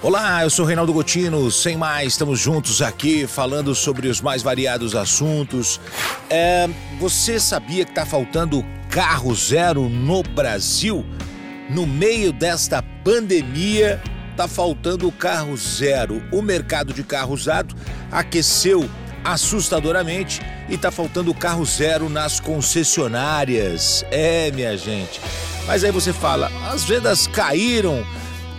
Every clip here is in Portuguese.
Olá, eu sou Reinaldo Gotino, sem mais, estamos juntos aqui falando sobre os mais variados assuntos. É, você sabia que está faltando carro zero no Brasil? No meio desta pandemia, está faltando carro zero. O mercado de carro usado aqueceu assustadoramente e está faltando carro zero nas concessionárias. É, minha gente. Mas aí você fala, as vendas caíram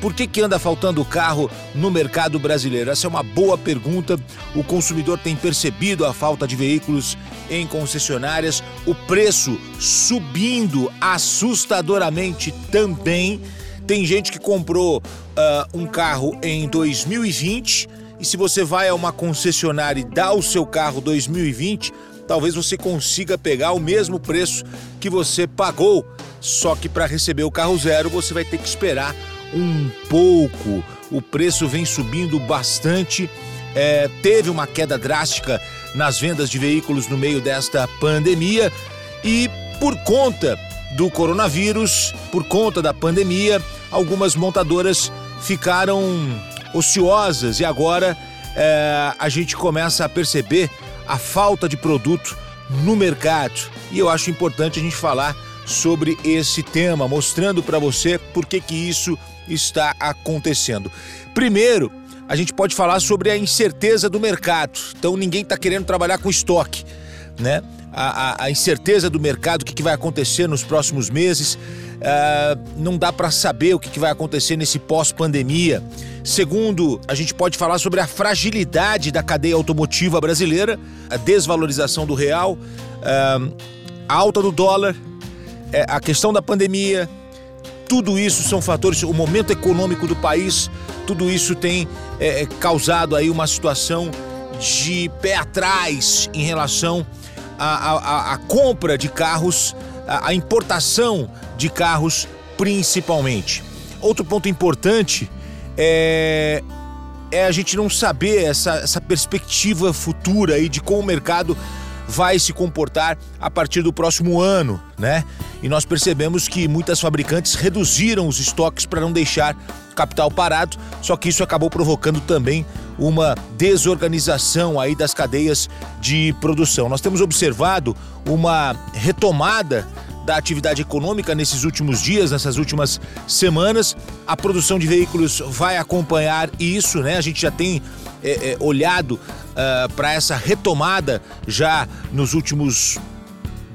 por que, que anda faltando carro no mercado brasileiro? Essa é uma boa pergunta. O consumidor tem percebido a falta de veículos em concessionárias, o preço subindo assustadoramente também. Tem gente que comprou uh, um carro em 2020 e se você vai a uma concessionária e dá o seu carro 2020, talvez você consiga pegar o mesmo preço que você pagou. Só que para receber o carro zero você vai ter que esperar um pouco. O preço vem subindo bastante. É, teve uma queda drástica nas vendas de veículos no meio desta pandemia e por conta do coronavírus, por conta da pandemia, algumas montadoras ficaram ociosas e agora é, a gente começa a perceber a falta de produto no mercado. E eu acho importante a gente falar sobre esse tema, mostrando para você por que que isso está acontecendo. Primeiro, a gente pode falar sobre a incerteza do mercado. Então ninguém está querendo trabalhar com estoque, né? A, a, a incerteza do mercado, o que, que, vai acontecer nos próximos meses, uh, não dá para saber o que, que vai acontecer nesse pós-pandemia. Segundo, a gente pode falar sobre a fragilidade da cadeia automotiva brasileira, a desvalorização do real, uh, a alta do dólar, é, a questão da pandemia, tudo isso são fatores, o momento econômico do país, tudo isso tem é, é, causado aí uma situação de pé atrás em relação à, compra de carros, à importação de carros principalmente. Outro ponto importante é, é a gente não saber essa, essa perspectiva futura aí de como o mercado vai se comportar a partir do próximo ano, né? E nós percebemos que muitas fabricantes reduziram os estoques para não deixar capital parado, só que isso acabou provocando também uma desorganização aí das cadeias de produção. Nós temos observado uma retomada da atividade econômica nesses últimos dias, nessas últimas semanas. A produção de veículos vai acompanhar isso, né? A gente já tem é, é, olhado ah, para essa retomada já nos últimos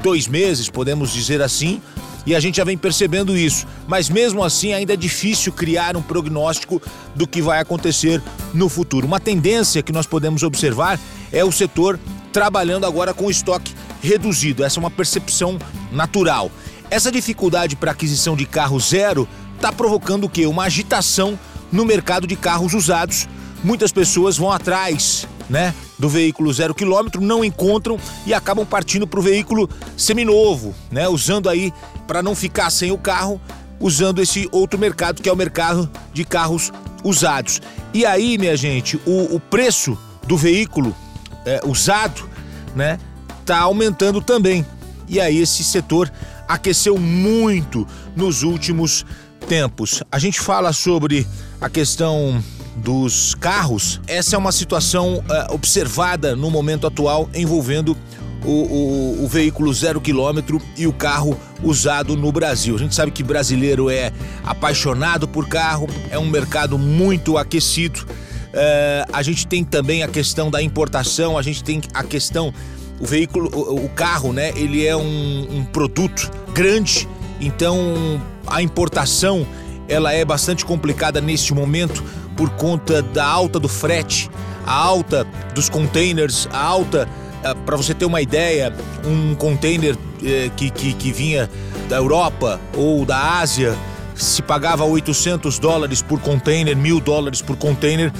dois meses, podemos dizer assim, e a gente já vem percebendo isso. Mas mesmo assim, ainda é difícil criar um prognóstico do que vai acontecer no futuro. Uma tendência que nós podemos observar é o setor trabalhando agora com estoque reduzido. Essa é uma percepção natural. Essa dificuldade para aquisição de carro zero está provocando o quê? Uma agitação no mercado de carros usados muitas pessoas vão atrás, né, do veículo zero quilômetro, não encontram e acabam partindo para o veículo seminovo, né, usando aí para não ficar sem o carro, usando esse outro mercado que é o mercado de carros usados. E aí, minha gente, o, o preço do veículo é, usado, né, tá aumentando também. E aí esse setor aqueceu muito nos últimos tempos. A gente fala sobre a questão dos carros, essa é uma situação uh, observada no momento atual envolvendo o, o, o, veículo zero quilômetro e o carro usado no Brasil. A gente sabe que brasileiro é apaixonado por carro, é um mercado muito aquecido. Uh, a gente tem também a questão da importação, a gente tem a questão o veículo, o, carro, né? Ele é um, um produto grande, então a importação ela é bastante complicada neste momento por conta da alta do frete, a alta dos containers, a alta, eh, para você ter uma ideia, um container eh, que, que, que vinha da Europa ou da Ásia se pagava 800 dólares por container, mil dólares por container.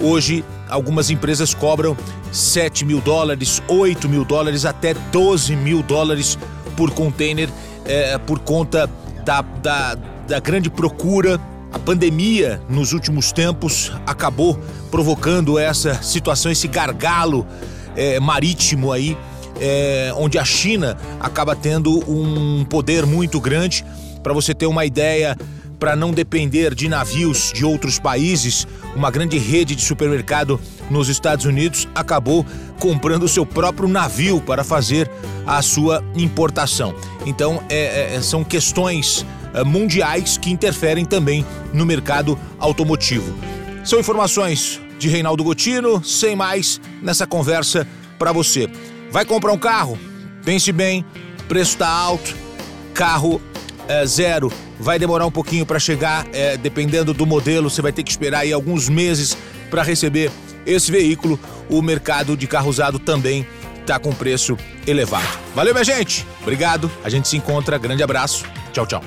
Hoje, algumas empresas cobram 7 mil dólares, 8 mil dólares, até 12 mil dólares por container, é, por conta da, da, da grande procura a pandemia nos últimos tempos acabou provocando essa situação, esse gargalo é, marítimo aí, é, onde a China acaba tendo um poder muito grande. Para você ter uma ideia, para não depender de navios de outros países, uma grande rede de supermercado nos Estados Unidos acabou comprando seu próprio navio para fazer a sua importação. Então, é, é, são questões é, mundiais que interferem também no mercado automotivo. São informações de Reinaldo Gotino, sem mais nessa conversa para você. Vai comprar um carro? Pense bem, preço está alto, carro é, zero vai demorar um pouquinho para chegar, é, dependendo do modelo, você vai ter que esperar aí alguns meses para receber esse veículo. O mercado de carro usado também está com preço elevado. Valeu, minha gente. Obrigado. A gente se encontra. Grande abraço. Tchau, tchau.